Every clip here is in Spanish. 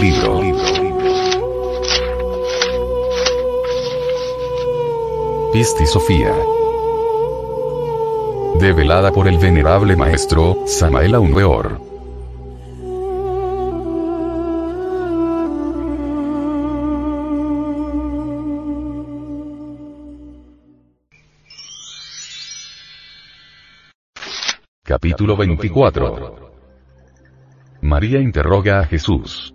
Libro. Pisti Sofía. Develada por el venerable maestro, Samael Aunweor. Capítulo 24. María interroga a Jesús.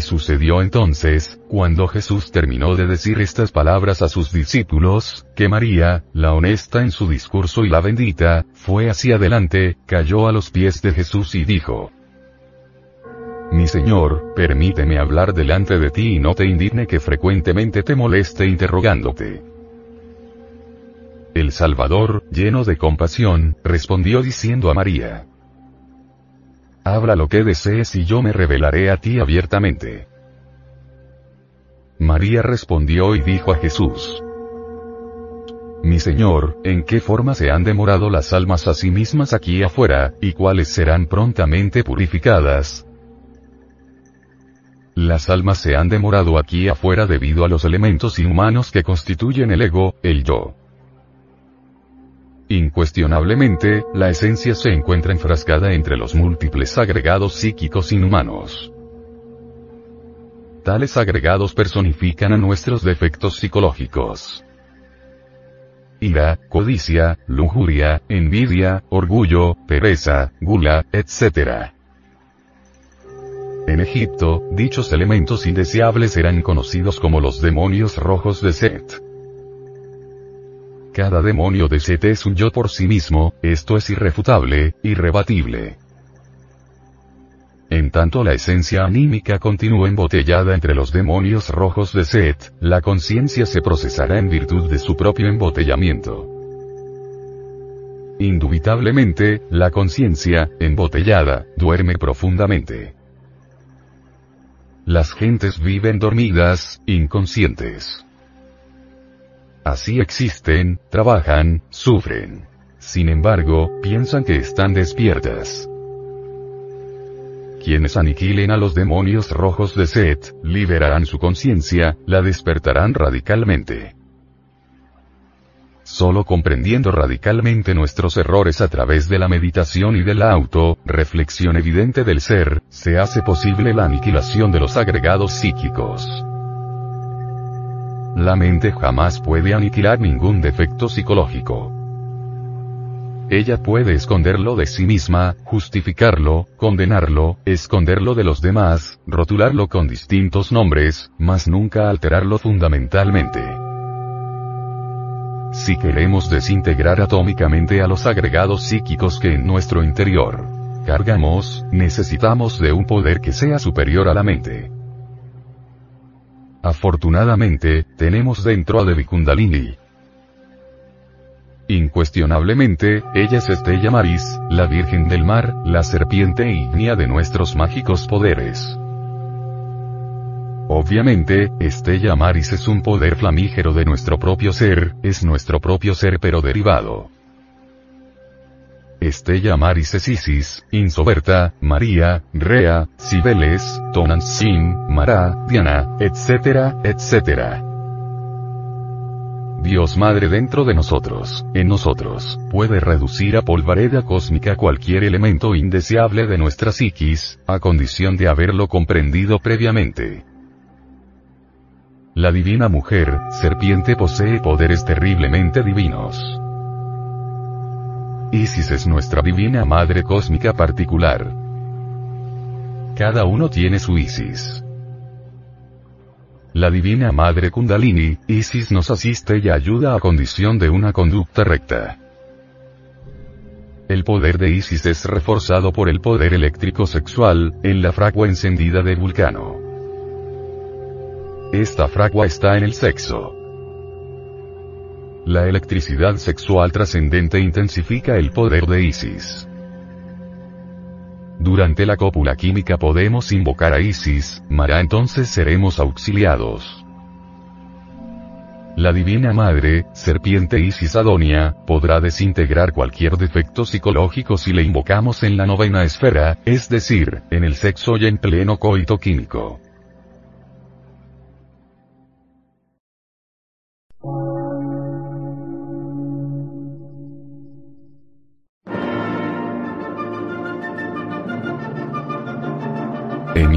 Y sucedió entonces, cuando Jesús terminó de decir estas palabras a sus discípulos, que María, la honesta en su discurso y la bendita, fue hacia adelante, cayó a los pies de Jesús y dijo, mi Señor, permíteme hablar delante de ti y no te indigne que frecuentemente te moleste interrogándote. El Salvador, lleno de compasión, respondió diciendo a María, Habla lo que desees y yo me revelaré a ti abiertamente. María respondió y dijo a Jesús, Mi Señor, ¿en qué forma se han demorado las almas a sí mismas aquí afuera, y cuáles serán prontamente purificadas? Las almas se han demorado aquí afuera debido a los elementos inhumanos que constituyen el ego, el yo. Incuestionablemente, la esencia se encuentra enfrascada entre los múltiples agregados psíquicos inhumanos. Tales agregados personifican a nuestros defectos psicológicos. Ira, codicia, lujuria, envidia, orgullo, pereza, gula, etc. En Egipto, dichos elementos indeseables eran conocidos como los demonios rojos de Set. Cada demonio de Set es un yo por sí mismo, esto es irrefutable, irrebatible. En tanto la esencia anímica continúa embotellada entre los demonios rojos de Set, la conciencia se procesará en virtud de su propio embotellamiento. Indubitablemente, la conciencia, embotellada, duerme profundamente. Las gentes viven dormidas, inconscientes. Así existen, trabajan, sufren. Sin embargo, piensan que están despiertas. Quienes aniquilen a los demonios rojos de Set, liberarán su conciencia, la despertarán radicalmente. Solo comprendiendo radicalmente nuestros errores a través de la meditación y de la auto, reflexión evidente del ser, se hace posible la aniquilación de los agregados psíquicos. La mente jamás puede aniquilar ningún defecto psicológico. Ella puede esconderlo de sí misma, justificarlo, condenarlo, esconderlo de los demás, rotularlo con distintos nombres, mas nunca alterarlo fundamentalmente. Si queremos desintegrar atómicamente a los agregados psíquicos que en nuestro interior cargamos, necesitamos de un poder que sea superior a la mente. Afortunadamente, tenemos dentro a Devi Kundalini. Incuestionablemente, ella es Estella Maris, la Virgen del Mar, la serpiente ígnea de nuestros mágicos poderes. Obviamente, Estella Maris es un poder flamígero de nuestro propio ser, es nuestro propio ser pero derivado. Estella Maris es Isis, Insoberta, María, Rea, Cibeles, Tonantzin, Mara, Diana, etc., etc. Dios Madre dentro de nosotros, en nosotros, puede reducir a polvareda cósmica cualquier elemento indeseable de nuestra psiquis, a condición de haberlo comprendido previamente. La divina mujer, serpiente posee poderes terriblemente divinos. Isis es nuestra divina madre cósmica particular. Cada uno tiene su Isis. La Divina Madre Kundalini, Isis nos asiste y ayuda a condición de una conducta recta. El poder de Isis es reforzado por el poder eléctrico sexual, en la fragua encendida de Vulcano. Esta fragua está en el sexo. La electricidad sexual trascendente intensifica el poder de Isis. Durante la cópula química podemos invocar a Isis, Mara entonces seremos auxiliados. La Divina Madre, Serpiente Isis Adonia, podrá desintegrar cualquier defecto psicológico si le invocamos en la novena esfera, es decir, en el sexo y en pleno coito químico.